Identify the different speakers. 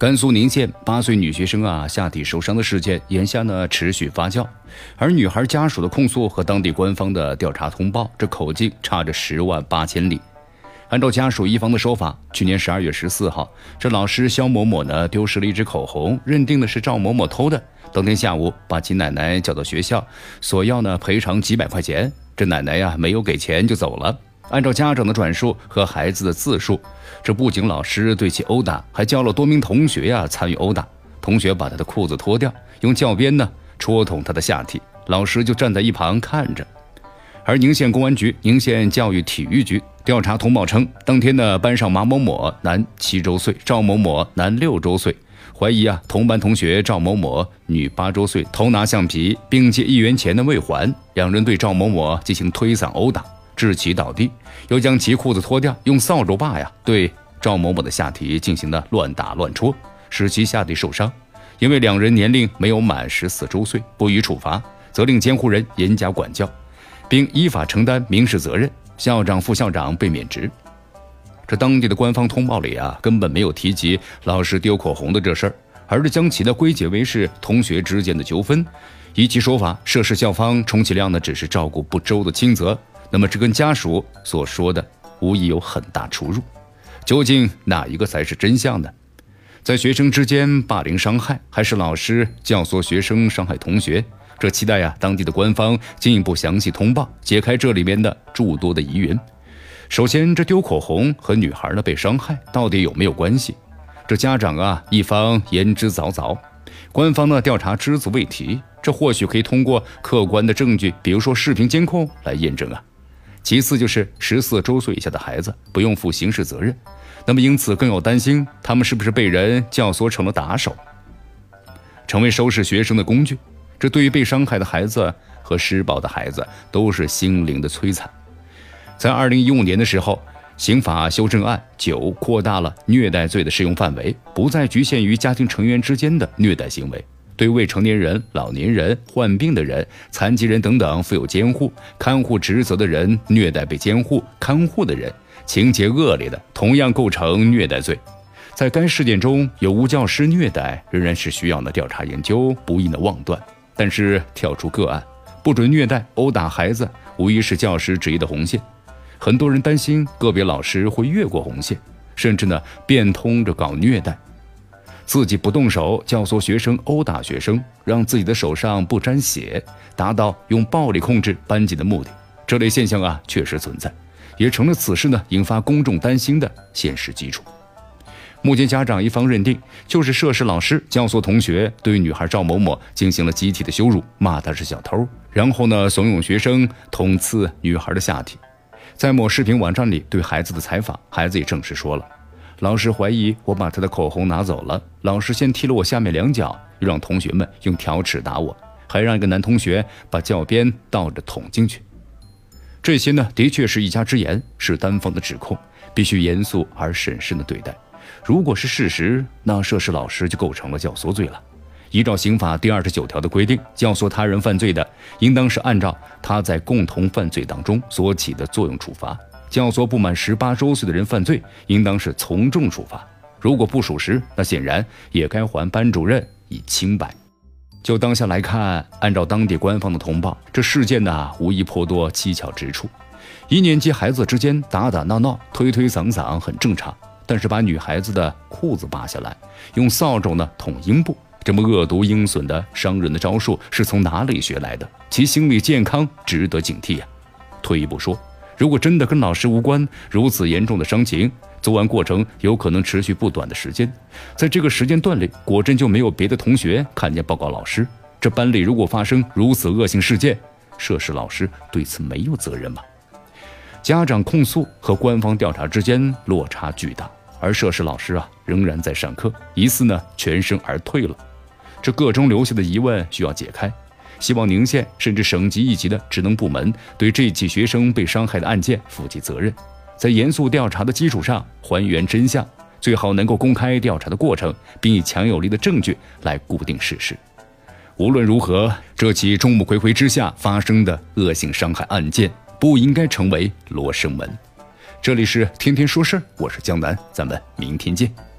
Speaker 1: 甘肃宁县八岁女学生啊下体受伤的事件，眼下呢持续发酵，而女孩家属的控诉和当地官方的调查通报，这口径差着十万八千里。按照家属一方的说法，去年十二月十四号，这老师肖某某呢丢失了一支口红，认定的是赵某某偷的。当天下午，把其奶奶叫到学校，索要呢赔偿几百块钱。这奶奶呀没有给钱就走了。按照家长的转述和孩子的自述，这不仅老师对其殴打，还叫了多名同学呀参与殴打。同学把他的裤子脱掉，用教鞭呢戳捅他的下体，老师就站在一旁看着。而宁县公安局宁县教育体育局调查通报称，当天呢班上马某某男七周岁，赵某某男六周岁，怀疑啊同班同学赵某某女八周岁偷拿橡皮，并借一元钱的未还，两人对赵某某进行推搡殴打。致其倒地，又将其裤子脱掉，用扫帚把呀对赵某某的下体进行了乱打乱戳，使其下体受伤。因为两人年龄没有满十四周岁，不予处罚，责令监护人严加管教，并依法承担民事责任。校长、副校长被免职。这当地的官方通报里啊，根本没有提及老师丢口红的这事儿，而是将其呢归结为是同学之间的纠纷。依其说法，涉事校方充其量呢只是照顾不周的轻责。那么这跟家属所说的无疑有很大出入，究竟哪一个才是真相呢？在学生之间霸凌伤害，还是老师教唆学生伤害同学？这期待呀，当地的官方进一步详细通报，解开这里面的诸多的疑云。首先，这丢口红和女孩呢被伤害到底有没有关系？这家长啊一方言之凿凿，官方呢调查只字未提，这或许可以通过客观的证据，比如说视频监控来验证啊。其次就是十四周岁以下的孩子不用负刑事责任，那么因此更有担心他们是不是被人教唆成了打手，成为收拾学生的工具。这对于被伤害的孩子和施暴的孩子都是心灵的摧残。在二零一五年的时候，刑法修正案九扩大了虐待罪的适用范围，不再局限于家庭成员之间的虐待行为。对未成年人、老年人、患病的人、残疾人等等负有监护、看护职责的人虐待被监护、看护的人，情节恶劣的，同样构成虐待罪。在该事件中有无教师虐待，仍然是需要呢调查研究，不易呢妄断。但是跳出个案，不准虐待、殴打孩子，无疑是教师职业的红线。很多人担心个别老师会越过红线，甚至呢变通着搞虐待。自己不动手教唆学生殴打学生，让自己的手上不沾血，达到用暴力控制班级的目的。这类现象啊，确实存在，也成了此事呢引发公众担心的现实基础。目前家长一方认定，就是涉事老师教唆同学对女孩赵某某进行了集体的羞辱，骂她是小偷，然后呢怂恿学生捅刺女孩的下体。在某视频网站里对孩子的采访，孩子也证实说了。老师怀疑我把他的口红拿走了。老师先踢了我下面两脚，又让同学们用条尺打我，还让一个男同学把教鞭倒着捅进去。这些呢，的确是一家之言，是单方的指控，必须严肃而审慎的对待。如果是事实，那涉事老师就构成了教唆罪了。依照刑法第二十九条的规定，教唆他人犯罪的，应当是按照他在共同犯罪当中所起的作用处罚。教唆不满十八周岁的人犯罪，应当是从重处罚。如果不属实，那显然也该还班主任以清白。就当下来看，按照当地官方的通报，这事件呢无疑颇多蹊跷之处。一年级孩子之间打打闹闹、推推搡搡很正常，但是把女孩子的裤子扒下来，用扫帚呢捅阴部，这么恶毒阴损的伤人的招数是从哪里学来的？其心理健康值得警惕呀。退一步说。如果真的跟老师无关，如此严重的伤情，作案过程有可能持续不短的时间，在这个时间段里，果真就没有别的同学看见报告老师？这班里如果发生如此恶性事件，涉事老师对此没有责任吗？家长控诉和官方调查之间落差巨大，而涉事老师啊仍然在上课，疑似呢全身而退了，这个中留下的疑问需要解开。希望宁县甚至省级一级的职能部门对这起学生被伤害的案件负起责任，在严肃调查的基础上还原真相，最好能够公开调查的过程，并以强有力的证据来固定事实。无论如何，这起众目睽睽之下发生的恶性伤害案件不应该成为罗生门。这里是天天说事儿，我是江南，咱们明天见。